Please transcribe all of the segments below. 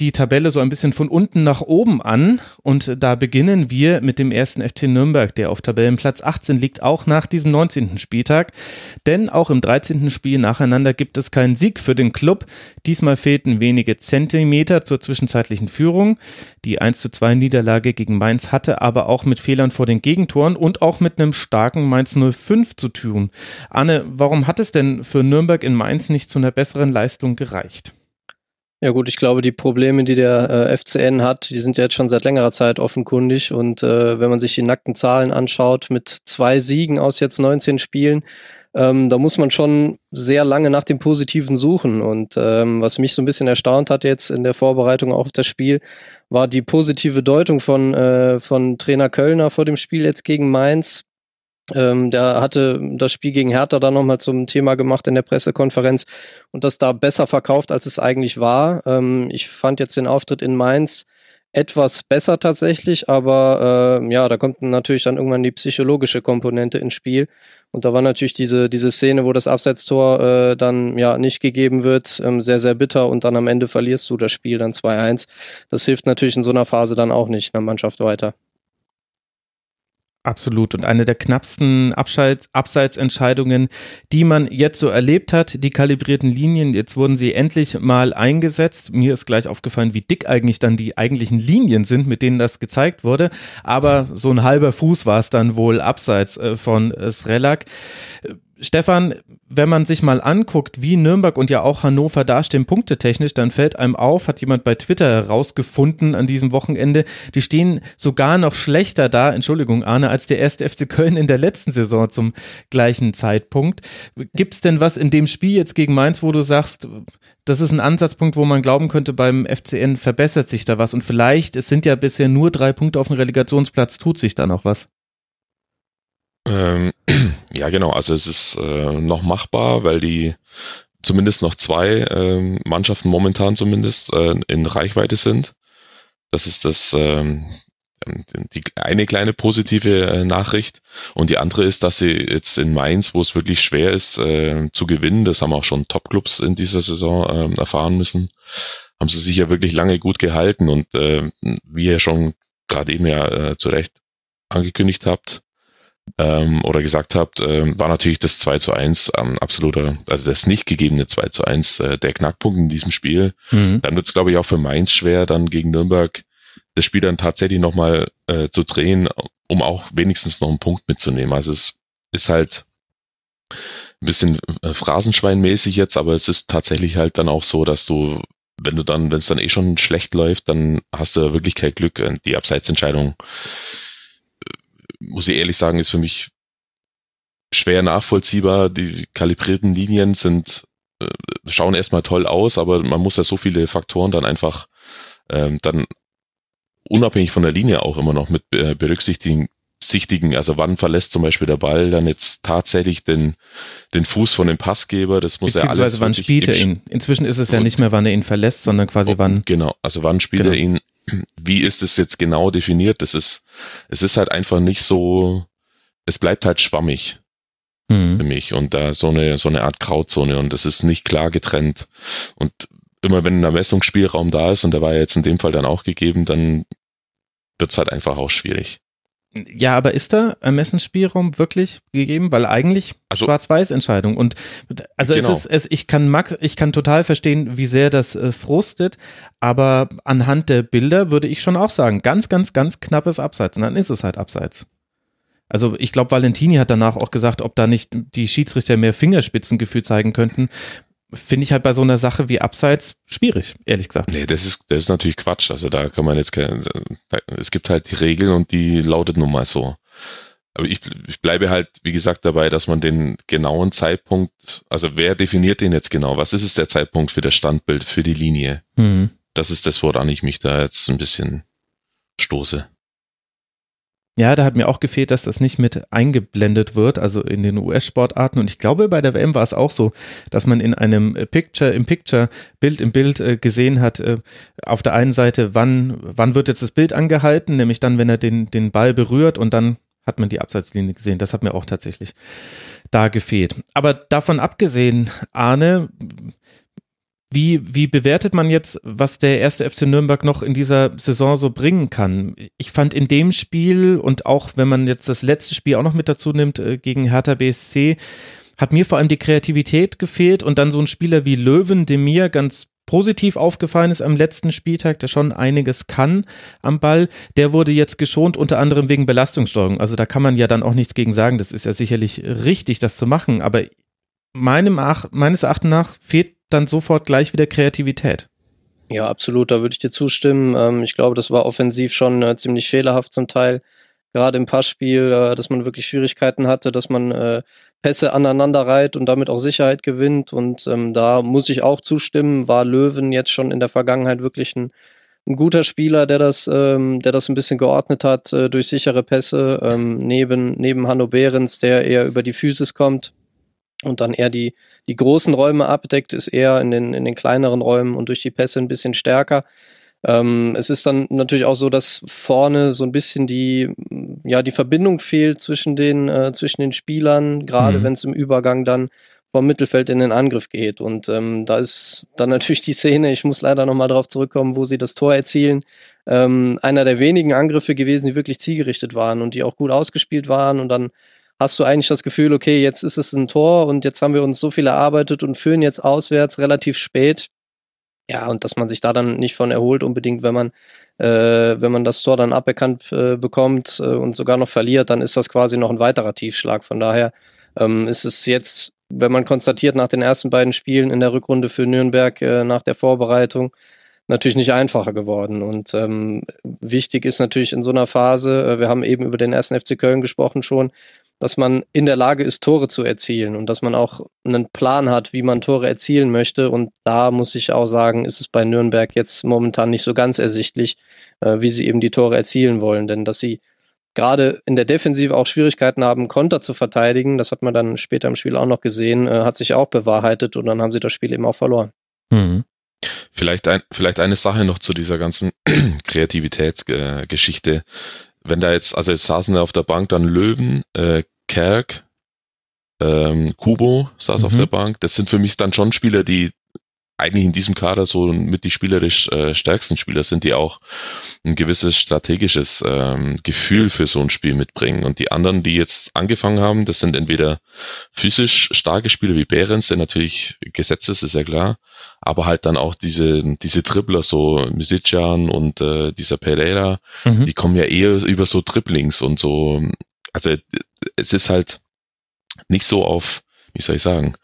die Tabelle so ein bisschen von unten nach oben an und da beginnen wir mit dem ersten FC Nürnberg, der auf Tabellenplatz 18 liegt, auch nach diesem 19. Spieltag. Denn auch im 13. Spiel nacheinander gibt es keinen Sieg für den Club. Diesmal fehlten wenige Zentimeter zur zwischenzeitlichen Führung. Die 1 zu 2 Niederlage gegen Mainz hatte aber auch mit Fehlern vor den Gegentoren und auch mit einem starken Mainz 05 zu tun. Anne, warum hat es denn für Nürnberg in Mainz nicht zu einer besseren Leistung gereicht? Ja gut, ich glaube, die Probleme, die der äh, FCN hat, die sind ja jetzt schon seit längerer Zeit offenkundig. Und äh, wenn man sich die nackten Zahlen anschaut, mit zwei Siegen aus jetzt 19 Spielen, ähm, da muss man schon sehr lange nach dem Positiven suchen. Und ähm, was mich so ein bisschen erstaunt hat jetzt in der Vorbereitung auf das Spiel, war die positive Deutung von, äh, von Trainer Kölner vor dem Spiel jetzt gegen Mainz. Ähm, der hatte das Spiel gegen Hertha dann nochmal zum Thema gemacht in der Pressekonferenz und das da besser verkauft, als es eigentlich war. Ähm, ich fand jetzt den Auftritt in Mainz etwas besser tatsächlich, aber äh, ja, da kommt natürlich dann irgendwann die psychologische Komponente ins Spiel. Und da war natürlich diese, diese Szene, wo das Abseitstor äh, dann ja nicht gegeben wird, ähm, sehr, sehr bitter und dann am Ende verlierst du das Spiel dann 2-1. Das hilft natürlich in so einer Phase dann auch nicht einer Mannschaft weiter. Absolut. Und eine der knappsten Abseitsentscheidungen, die man jetzt so erlebt hat, die kalibrierten Linien, jetzt wurden sie endlich mal eingesetzt. Mir ist gleich aufgefallen, wie dick eigentlich dann die eigentlichen Linien sind, mit denen das gezeigt wurde. Aber so ein halber Fuß war es dann wohl abseits äh, von Srelak. Stefan, wenn man sich mal anguckt, wie Nürnberg und ja auch Hannover dastehen, punktetechnisch, dann fällt einem auf, hat jemand bei Twitter herausgefunden an diesem Wochenende, die stehen sogar noch schlechter da, Entschuldigung, Arne, als der erste FC Köln in der letzten Saison zum gleichen Zeitpunkt. Gibt es denn was in dem Spiel jetzt gegen Mainz, wo du sagst, das ist ein Ansatzpunkt, wo man glauben könnte, beim FCN verbessert sich da was und vielleicht, es sind ja bisher nur drei Punkte auf dem Relegationsplatz, tut sich da noch was? Ähm, ja, genau. Also es ist äh, noch machbar, weil die zumindest noch zwei äh, Mannschaften momentan zumindest äh, in Reichweite sind. Das ist das ähm, die eine kleine positive äh, Nachricht und die andere ist, dass sie jetzt in Mainz, wo es wirklich schwer ist äh, zu gewinnen, das haben auch schon Topclubs in dieser Saison äh, erfahren müssen, haben sie sich ja wirklich lange gut gehalten und äh, wie ihr schon gerade eben ja äh, zu Recht angekündigt habt, ähm, oder gesagt habt, ähm, war natürlich das 2 zu 1 ähm, absoluter, also das nicht gegebene 2 zu 1 äh, der Knackpunkt in diesem Spiel. Mhm. Dann wird es, glaube ich, auch für Mainz schwer, dann gegen Nürnberg das Spiel dann tatsächlich nochmal äh, zu drehen, um auch wenigstens noch einen Punkt mitzunehmen. Also es ist halt ein bisschen äh, Phrasenschweinmäßig jetzt, aber es ist tatsächlich halt dann auch so, dass du, wenn du dann, wenn es dann eh schon schlecht läuft, dann hast du wirklich kein Glück. Die Abseitsentscheidung muss ich ehrlich sagen, ist für mich schwer nachvollziehbar. Die kalibrierten Linien sind, äh, schauen erstmal toll aus, aber man muss ja so viele Faktoren dann einfach ähm, dann unabhängig von der Linie auch immer noch mit äh, berücksichtigen. Sichtigen, also wann verlässt zum Beispiel der Ball dann jetzt tatsächlich den, den Fuß von dem Passgeber, das muss er alles. wann spielt er ihn? Inzwischen ist es ja nicht mehr, wann er ihn verlässt, sondern quasi wann. Genau, also wann spielt genau. er ihn wie ist es jetzt genau definiert? Das ist, es ist halt einfach nicht so, es bleibt halt schwammig mhm. für mich und da so eine, so eine Art Grauzone und das ist nicht klar getrennt. Und immer wenn ein Ermessungsspielraum da ist und der war jetzt in dem Fall dann auch gegeben, dann wird es halt einfach auch schwierig. Ja, aber ist da Ermessensspielraum wirklich gegeben? Weil eigentlich Also- Schwarz-Weiß-Entscheidung. Und also Genau. es ist, es, ich kann Max, ich kann total verstehen, wie sehr das äh, frustet, aber anhand der Bilder würde ich schon auch sagen, ganz, ganz, ganz knappes Abseits. Und dann ist es halt Abseits. Also ich glaube, Valentini hat danach auch gesagt, ob da nicht die Schiedsrichter mehr Fingerspitzengefühl zeigen könnten. Finde ich halt bei so einer Sache wie Abseits schwierig, ehrlich gesagt. Nee, das ist, das ist natürlich Quatsch. Also da kann man jetzt kein, es gibt halt die Regeln und die lautet nun mal so. Aber ich, ich bleibe halt, wie gesagt, dabei, dass man den genauen Zeitpunkt, also wer definiert den jetzt genau? Was ist es der Zeitpunkt für das Standbild, für die Linie? Hm. Das ist das, woran ich mich da jetzt ein bisschen stoße. Ja, da hat mir auch gefehlt, dass das nicht mit eingeblendet wird, also in den US-Sportarten. Und ich glaube, bei der WM war es auch so, dass man in einem äh, Picture im Picture, Bild im Bild äh, gesehen hat, äh, auf der einen Seite, wann, wann wird jetzt das Bild angehalten, nämlich dann, wenn er den, den Ball berührt und dann hat man die Abseitslinie gesehen. Das hat mir auch tatsächlich da gefehlt. Aber davon abgesehen, Arne, wie, wie bewertet man jetzt, was der erste FC Nürnberg noch in dieser Saison so bringen kann? Ich fand in dem Spiel und auch wenn man jetzt das letzte Spiel auch noch mit dazu nimmt äh, gegen Hertha BSC, hat mir vor allem die Kreativität gefehlt und dann so ein Spieler wie Löwen, dem mir ganz positiv aufgefallen ist am letzten Spieltag, der schon einiges kann am Ball, der wurde jetzt geschont, unter anderem wegen Belastungssteuerung. Also da kann man ja dann auch nichts gegen sagen. Das ist ja sicherlich richtig, das zu machen, aber meinem Ach meines Erachtens nach fehlt dann sofort gleich wieder Kreativität. Ja, absolut, da würde ich dir zustimmen. Ähm, ich glaube, das war offensiv schon äh, ziemlich fehlerhaft zum Teil. Gerade im Passspiel, äh, dass man wirklich Schwierigkeiten hatte, dass man äh, Pässe aneinander reiht und damit auch Sicherheit gewinnt. Und ähm, da muss ich auch zustimmen, war Löwen jetzt schon in der Vergangenheit wirklich ein, ein guter Spieler, der das, ähm, der das ein bisschen geordnet hat durch sichere Pässe, neben, neben Hanno Behrens, der eher über die Physis kommt und dann eher die, die großen Räume abdeckt, ist eher in den, in den kleineren Räumen und durch die Pässe ein bisschen stärker. Ähm, es ist dann natürlich auch so, dass vorne so ein bisschen die, ja, die Verbindung fehlt zwischen den, äh, zwischen den Spielern, gerade Mhm. wenn es im Übergang dann vom Mittelfeld in den Angriff geht. Und ähm, da ist dann natürlich die Szene, ich muss leider nochmal darauf zurückkommen, wo sie das Tor erzielen. Ähm, einer der wenigen Angriffe gewesen, die wirklich zielgerichtet waren und die auch gut ausgespielt waren. Und dann hast du eigentlich das Gefühl, okay, jetzt ist es ein Tor und jetzt haben wir uns so viel erarbeitet und führen jetzt auswärts relativ spät. Ja, und dass man sich da dann nicht von erholt, unbedingt, wenn man, äh, wenn man das Tor dann aberkannt äh, bekommt äh, und sogar noch verliert, dann ist das quasi noch ein weiterer Tiefschlag. Von daher ähm, ist es jetzt, wenn man konstatiert, nach den ersten beiden Spielen in der Rückrunde für Nürnberg äh, nach der Vorbereitung, natürlich nicht einfacher geworden. Und ähm, wichtig ist natürlich in so einer Phase, äh, wir haben eben über den ersten FC Köln gesprochen schon, dass man in der Lage ist, Tore zu erzielen und dass man auch einen Plan hat, wie man Tore erzielen möchte. Und da muss ich auch sagen, ist es bei Nürnberg jetzt momentan nicht so ganz ersichtlich, äh, wie sie eben die Tore erzielen wollen. Denn dass sie gerade in der Defensive auch Schwierigkeiten haben, Konter zu verteidigen, das hat man dann später im Spiel auch noch gesehen, äh, hat sich auch bewahrheitet und dann haben sie das Spiel eben auch verloren. Mhm. Vielleicht, ein, vielleicht eine Sache noch zu dieser ganzen Kreativitätsgeschichte. Wenn da jetzt, also jetzt saßen da auf der Bank dann Löwen, äh, Kerk, ähm, Kubo saß auf Mhm. der Bank. Das sind für mich dann schon Spieler, die eigentlich in diesem Kader so mit die spielerisch äh, stärksten Spieler sind, die auch ein gewisses strategisches ähm, Gefühl für so ein Spiel mitbringen. Und die anderen, die jetzt angefangen haben, das sind entweder physisch starke Spieler wie Behrens, der natürlich gesetzt ist, ist ja klar, aber halt dann auch diese, diese Dribbler, so Misicjan und äh, dieser Pereira, Mhm. die kommen ja eher über so Dribblings und so, also es ist halt nicht so auf, wie soll ich sagen,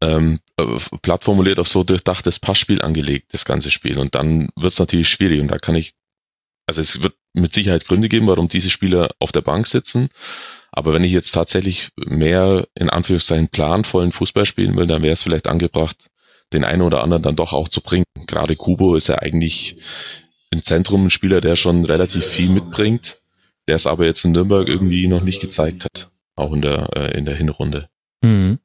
ähm, äh, platt formuliert auf so durchdachtes Passspiel angelegt, das ganze Spiel. Und dann wird es natürlich schwierig. Und da kann ich, also es wird mit Sicherheit Gründe geben, warum diese Spieler auf der Bank sitzen. Aber wenn ich jetzt tatsächlich mehr in Anführungszeichen planvollen Fußball spielen will, dann wäre es vielleicht angebracht, den einen oder anderen dann doch auch zu bringen. Gerade Kubo ist ja eigentlich im Zentrum ein Spieler, der schon relativ viel mitbringt, der es aber jetzt in Nürnberg irgendwie noch nicht gezeigt hat, auch in der, äh, in der Hinrunde. Mhm.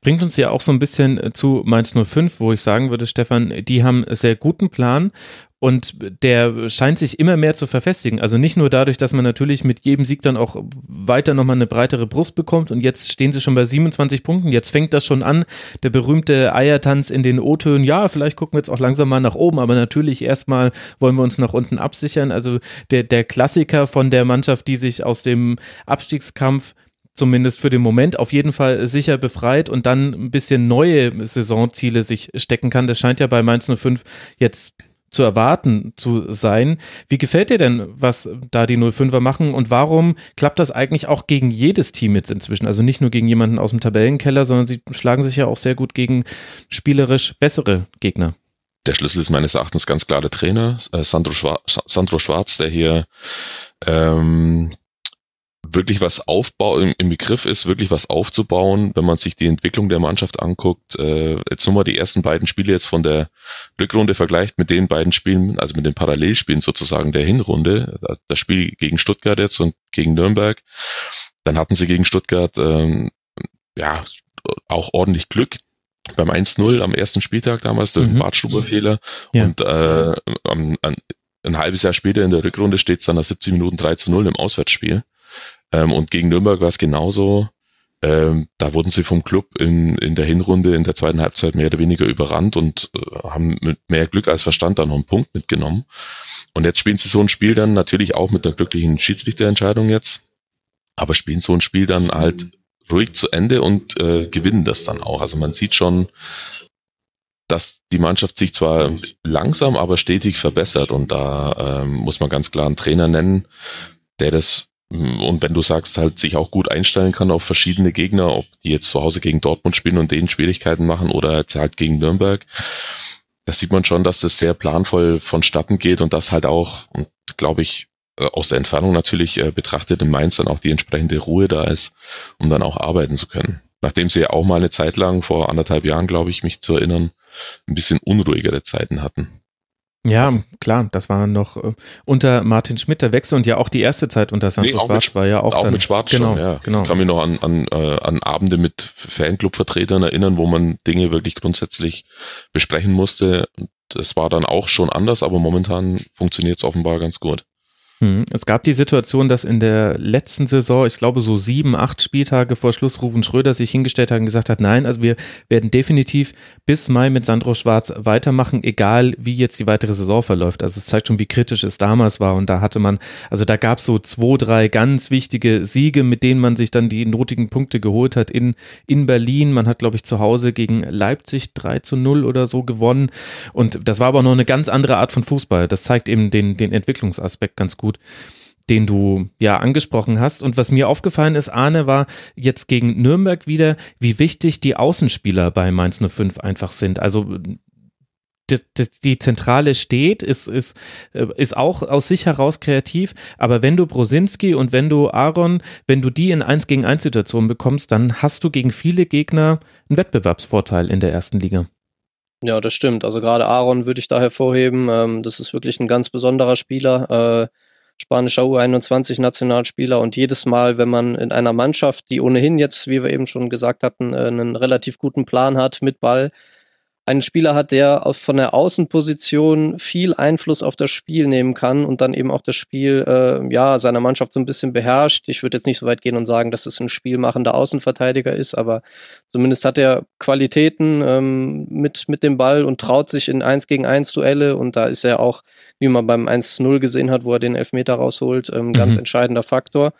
Bringt uns ja auch so ein bisschen äh, zu Mainz 05, wo ich sagen würde, Stefan, die haben einen sehr guten Plan und der scheint sich immer mehr zu verfestigen. Also nicht nur dadurch, dass man natürlich mit jedem Sieg dann auch weiter nochmal eine breitere Brust bekommt und jetzt stehen sie schon bei 27 Punkten. Jetzt fängt das schon an, der berühmte Eiertanz in den O-Tönen. Ja, vielleicht gucken wir jetzt auch langsam mal nach oben, aber natürlich erstmal wollen wir uns nach unten absichern. Also der, der Klassiker von der Mannschaft, die sich aus dem Abstiegskampf zumindest für den Moment auf jeden Fall sicher befreit und dann ein bisschen neue Saisonziele sich stecken kann. Das scheint ja bei Mainz 05 jetzt zu erwarten zu sein. Wie gefällt dir denn, was da die 05er machen und warum klappt das eigentlich auch gegen jedes Team jetzt inzwischen? Also nicht nur gegen jemanden aus dem Tabellenkeller, sondern sie schlagen sich ja auch sehr gut gegen spielerisch bessere Gegner. Der Schlüssel ist meines Erachtens ganz klar der Trainer, äh, Sandro, Schwarz, Sandro Schwarz, der hier ähm, wirklich was aufbau im, im, Begriff ist, wirklich was aufzubauen, wenn man sich die Entwicklung der Mannschaft anguckt. Äh, jetzt nur mal die ersten beiden Spiele jetzt von der Rückrunde vergleicht mit den beiden Spielen, also mit den Parallelspielen sozusagen der Hinrunde, das Spiel gegen Stuttgart jetzt und gegen Nürnberg. Dann hatten sie gegen Stuttgart ähm, ja auch ordentlich Glück beim 1-0 am ersten Spieltag damals, durch mhm. Bartstuber-Fehler. Ja. Und äh, an, ein halbes Jahr später in der Rückrunde steht es dann nach 70 Minuten 3 zu 0 im Auswärtsspiel. Ähm, und gegen Nürnberg war es genauso. Ähm, da wurden sie vom Club in, in der Hinrunde in der zweiten Halbzeit mehr oder weniger überrannt und äh, haben mit mehr Glück als Verstand dann noch einen Punkt mitgenommen. Und jetzt spielen sie so ein Spiel dann natürlich auch mit einer glücklichen Schiedsrichterentscheidung jetzt, aber spielen so ein Spiel dann halt ruhig zu Ende und äh, gewinnen das dann auch. Also man sieht schon, dass die Mannschaft sich zwar langsam, aber stetig verbessert und da ähm, muss man ganz klar einen Trainer nennen, der das und wenn du sagst, halt sich auch gut einstellen kann auf verschiedene Gegner, ob die jetzt zu Hause gegen Dortmund spielen und denen Schwierigkeiten machen oder halt gegen Nürnberg, da sieht man schon, dass das sehr planvoll vonstatten geht und das halt auch, glaube ich, äh, aus der Entfernung natürlich äh, betrachtet in Mainz dann auch die entsprechende Ruhe da ist, um dann auch arbeiten zu können. Nachdem sie ja auch mal eine Zeit lang, vor anderthalb Jahren, glaube ich, mich zu erinnern, ein bisschen unruhigere Zeiten hatten. Ja, klar, das war noch äh, unter Martin Schmidt der Wechsel und ja auch die erste Zeit unter Sandro nee, Schwarz mit, war ja auch, auch dann, mit Schwarz genau, schon, ja. Genau. Ich kann mich noch an, an, äh, an Abende mit Fanclub-Vertretern erinnern, wo man Dinge wirklich grundsätzlich besprechen musste. Das war dann auch schon anders, aber momentan funktioniert es offenbar ganz gut. Hm. Es gab die Situation, dass in der letzten Saison, ich glaube so sieben, acht Spieltage vor Schluss Rufen Schröder sich hingestellt hat und gesagt hat, nein, also wir werden definitiv bis Mai mit Sandro Schwarz weitermachen, egal wie jetzt die weitere Saison verläuft. Also es zeigt schon, wie kritisch es damals war und da hatte man, also da gab es so zwei, drei ganz wichtige Siege, mit denen man sich dann die notigen Punkte geholt hat in, in Berlin. Man hat, glaube ich, zu Hause gegen Leipzig 3 zu 0 oder so gewonnen und das war aber noch eine ganz andere Art von Fußball. Das zeigt eben den, den Entwicklungsaspekt ganz gut gut, den du ja angesprochen hast. Und was mir aufgefallen ist, Arne, war jetzt gegen Nürnberg wieder, wie wichtig die Außenspieler bei Mainz 05 einfach sind. Also die, die, die, Zentrale steht, ist, ist, äh, ist auch aus sich heraus kreativ, aber wenn du Brosinski und wenn du Aaron, wenn du die in 1 gegen 1 Situationen bekommst, dann hast du gegen viele Gegner einen Wettbewerbsvorteil in der ersten Liga. Ja, das stimmt. Also gerade Aaron würde ich da hervorheben. Ähm, das ist wirklich ein ganz besonderer Spieler. Spanischer U21-Nationalspieler und jedes Mal, wenn man in einer Mannschaft, die ohnehin jetzt, wie wir eben schon gesagt hatten, äh, einen relativ guten Plan hat mit Ball, einen Spieler hat, der von der Außenposition viel Einfluss auf das Spiel nehmen kann und dann eben auch das Spiel äh, ja seiner Mannschaft so ein bisschen beherrscht. Ich würde jetzt nicht so weit gehen und sagen, dass es ein spielmachender Außenverteidiger ist, aber zumindest hat er Qualitäten ähm, mit, mit dem Ball und traut sich in 1 gegen 1 Duelle und da ist er auch, wie man beim 1-0 gesehen hat, wo er den Elfmeter rausholt, ähm, ganz mhm. entscheidender Faktor.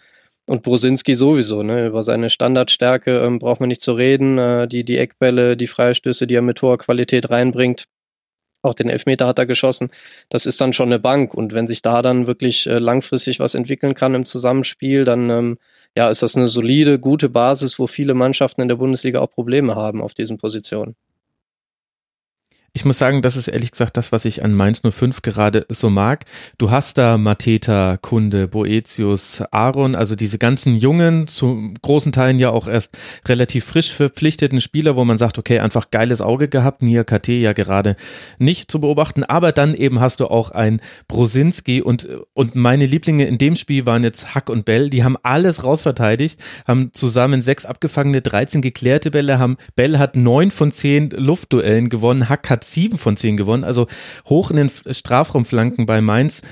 Und Brosinski sowieso, ne? Über seine Standardstärke ähm, braucht man nicht zu reden. Äh, die, die Eckbälle, die Freistöße, die er mit hoher Qualität reinbringt. Auch den Elfmeter hat er geschossen. Das ist dann schon eine Bank. Und wenn sich da dann wirklich äh, langfristig was entwickeln kann im Zusammenspiel, dann ähm, ja, ist das eine solide, gute Basis, wo viele Mannschaften in der Bundesliga auch Probleme haben auf diesen Positionen. Ich muss sagen, das ist ehrlich gesagt das, was ich an Mainz 05 gerade so mag. Du hast da Mateta, Kunde, Boetius, Aaron, also diese ganzen jungen, zu großen Teilen ja auch erst relativ frisch verpflichteten Spieler, wo man sagt, okay, einfach geiles Auge gehabt, Nia KT ja gerade nicht zu beobachten, aber dann eben hast du auch ein Brosinski und, und meine Lieblinge in dem Spiel waren jetzt Hack und Bell, die haben alles rausverteidigt, haben zusammen sechs abgefangene, 13 geklärte Bälle, haben, Bell hat neun von zehn Luftduellen gewonnen, Hack hat hat sieben von zehn gewonnen, also hoch in den Strafraumflanken bei Mainz.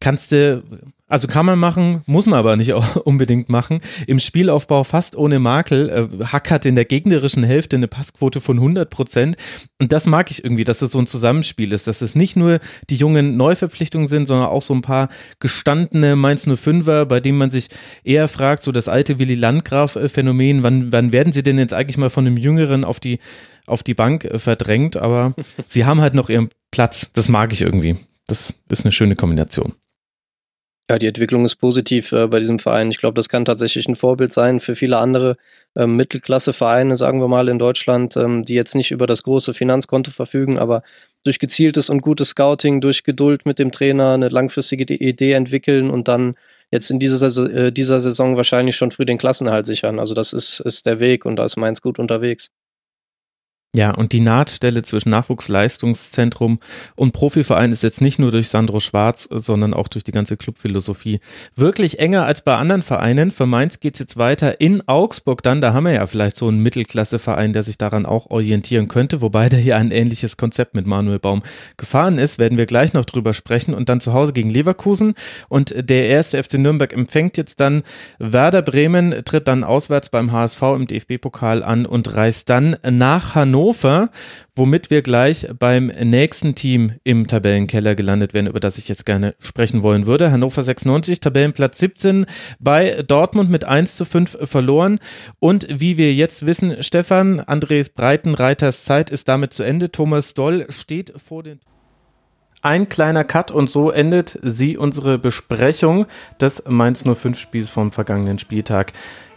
Kannst du, also kann man machen, muss man aber nicht unbedingt machen. Im Spielaufbau fast ohne Makel. Äh, Hack hat in der gegnerischen Hälfte eine Passquote von 100 Prozent. Und das mag ich irgendwie, dass es so ein Zusammenspiel ist, dass es nicht nur die jungen Neuverpflichtungen sind, sondern auch so ein paar gestandene Mainz 05er, bei denen man sich eher fragt, so das alte Willy Landgraf-Phänomen, wann, wann werden sie denn jetzt eigentlich mal von einem Jüngeren auf die, auf die Bank äh, verdrängt? Aber sie haben halt noch ihren Platz. Das mag ich irgendwie. Das ist eine schöne Kombination. Ja, die Entwicklung ist positiv äh, bei diesem Verein. Ich glaube, das kann tatsächlich ein Vorbild sein für viele andere ähm, Mittelklasse-Vereine, sagen wir mal, in Deutschland, ähm, die jetzt nicht über das große Finanzkonto verfügen, aber durch gezieltes und gutes Scouting, durch Geduld mit dem Trainer eine langfristige Idee entwickeln und dann jetzt in dieser, äh, dieser Saison wahrscheinlich schon früh den Klassenhalt sichern. Also das ist, ist der Weg und da ist Mainz gut unterwegs. Ja, und die Nahtstelle zwischen Nachwuchsleistungszentrum und Profiverein ist jetzt nicht nur durch Sandro Schwarz, sondern auch durch die ganze Clubphilosophie wirklich enger als bei anderen Vereinen. Für Mainz geht's jetzt weiter in Augsburg dann. Da haben wir ja vielleicht so einen Mittelklasseverein, der sich daran auch orientieren könnte, wobei der hier ein ähnliches Konzept mit Manuel Baum gefahren ist. Werden wir gleich noch drüber sprechen. Und dann zu Hause gegen Leverkusen. Und der erste FC Nürnberg empfängt jetzt dann Werder Bremen, tritt dann auswärts beim HSV im DFB-Pokal an und reist dann nach Hannover Hannover, womit wir gleich beim nächsten Team im Tabellenkeller gelandet werden, über das ich jetzt gerne sprechen wollen würde. Hannover 96, Tabellenplatz 17, bei Dortmund mit 1 zu 5 verloren. Und wie wir jetzt wissen, Stefan, Andres Breitenreiters Zeit ist damit zu Ende. Thomas Doll steht vor den ein kleiner Cut und so endet sie unsere Besprechung des Mainz 05 Spiels vom vergangenen Spieltag.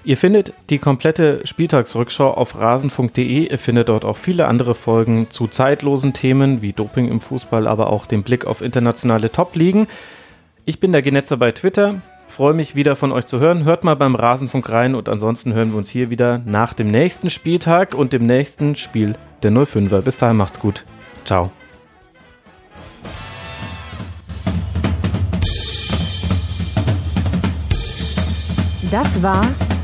Ihr findet die komplette Spieltagsrückschau auf rasen.de. Ihr findet dort auch viele andere Folgen zu zeitlosen Themen wie Doping im Fußball, aber auch den Blick auf internationale Top-Ligen. Ich bin der Genetzer bei Twitter. Freue mich wieder von euch zu hören. Hört mal beim Rasenfunk rein und ansonsten hören wir uns hier wieder nach dem nächsten Spieltag und dem nächsten Spiel der 05er. Bis dahin macht's gut. Ciao. Das war